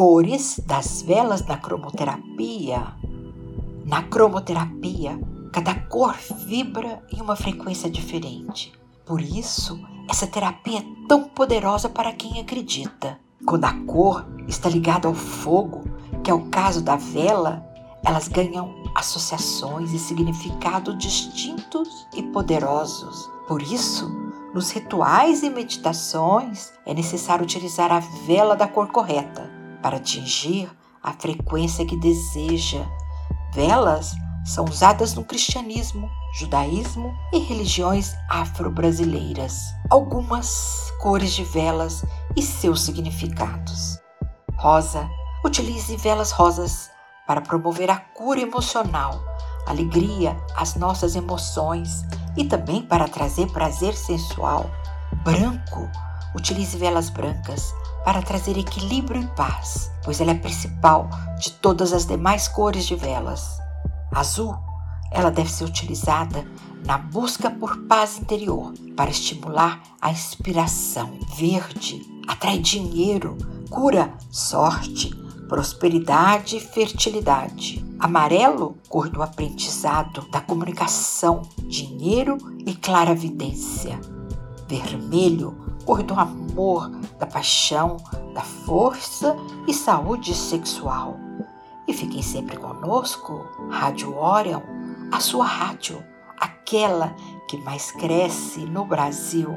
Cores das velas na cromoterapia. Na cromoterapia, cada cor vibra em uma frequência diferente. Por isso, essa terapia é tão poderosa para quem acredita. Quando a cor está ligada ao fogo, que é o caso da vela, elas ganham associações e significados distintos e poderosos. Por isso, nos rituais e meditações é necessário utilizar a vela da cor correta para atingir a frequência que deseja. Velas são usadas no cristianismo, judaísmo e religiões afro-brasileiras. Algumas cores de velas e seus significados. Rosa. Utilize velas rosas para promover a cura emocional, alegria às nossas emoções e também para trazer prazer sensual. Branco. Utilize velas brancas para trazer equilíbrio e paz, pois ela é a principal de todas as demais cores de velas. Azul, ela deve ser utilizada na busca por paz interior, para estimular a inspiração. Verde, atrai dinheiro, cura, sorte, prosperidade e fertilidade. Amarelo, cor do aprendizado, da comunicação, dinheiro e claravidência. Vermelho, cor do amor, da paixão, da força e saúde sexual. E fiquem sempre conosco, Rádio Orion, a sua rádio, aquela que mais cresce no Brasil.